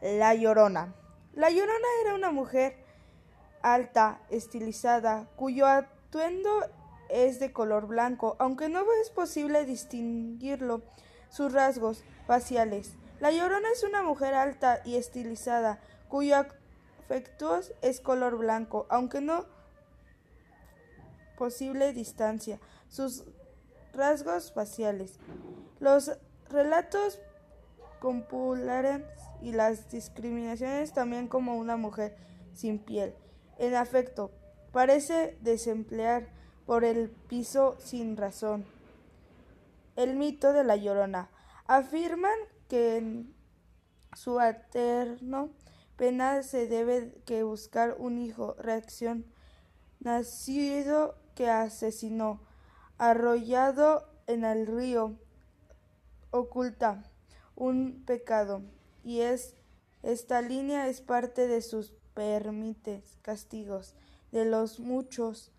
La Llorona. La Llorona era una mujer alta, estilizada, cuyo atuendo es de color blanco, aunque no es posible distinguirlo sus rasgos faciales. La Llorona es una mujer alta y estilizada, cuyo afecto es color blanco, aunque no posible distancia sus rasgos faciales. Los relatos populares y las discriminaciones también como una mujer sin piel. En afecto, parece desemplear por el piso sin razón. El mito de la llorona. Afirman que en su eterno pena se debe que buscar un hijo, reacción nacido que asesinó, arrollado en el río, oculta un pecado, y es esta línea es parte de sus permites castigos, de los muchos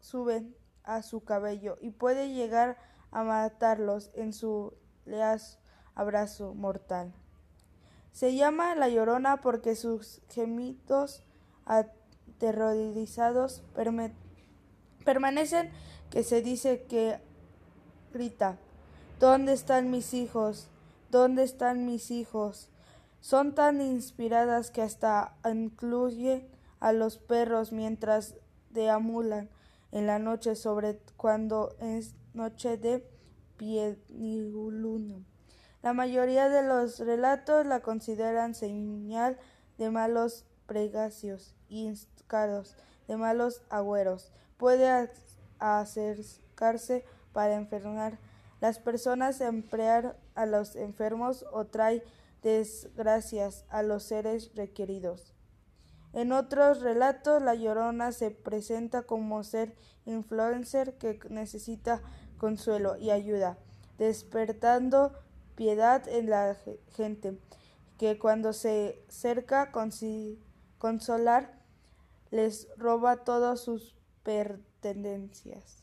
suben a su cabello y puede llegar a matarlos en su leaz abrazo mortal. Se llama la llorona porque sus gemidos aterrorizados permanecen que se dice que grita ¿Dónde están mis hijos? ¿Dónde están mis hijos? Son tan inspiradas que hasta incluyen a los perros mientras deambulan en la noche sobre cuando es noche de luna. La mayoría de los relatos la consideran señal de malos pregacios y caros, de malos agüeros. Puede acercarse para enfermar las personas, emplear a los enfermos o trae desgracias a los seres requeridos. En otros relatos, la llorona se presenta como ser influencer que necesita consuelo y ayuda, despertando piedad en la gente, que cuando se cerca consolar les roba todas sus pertenencias.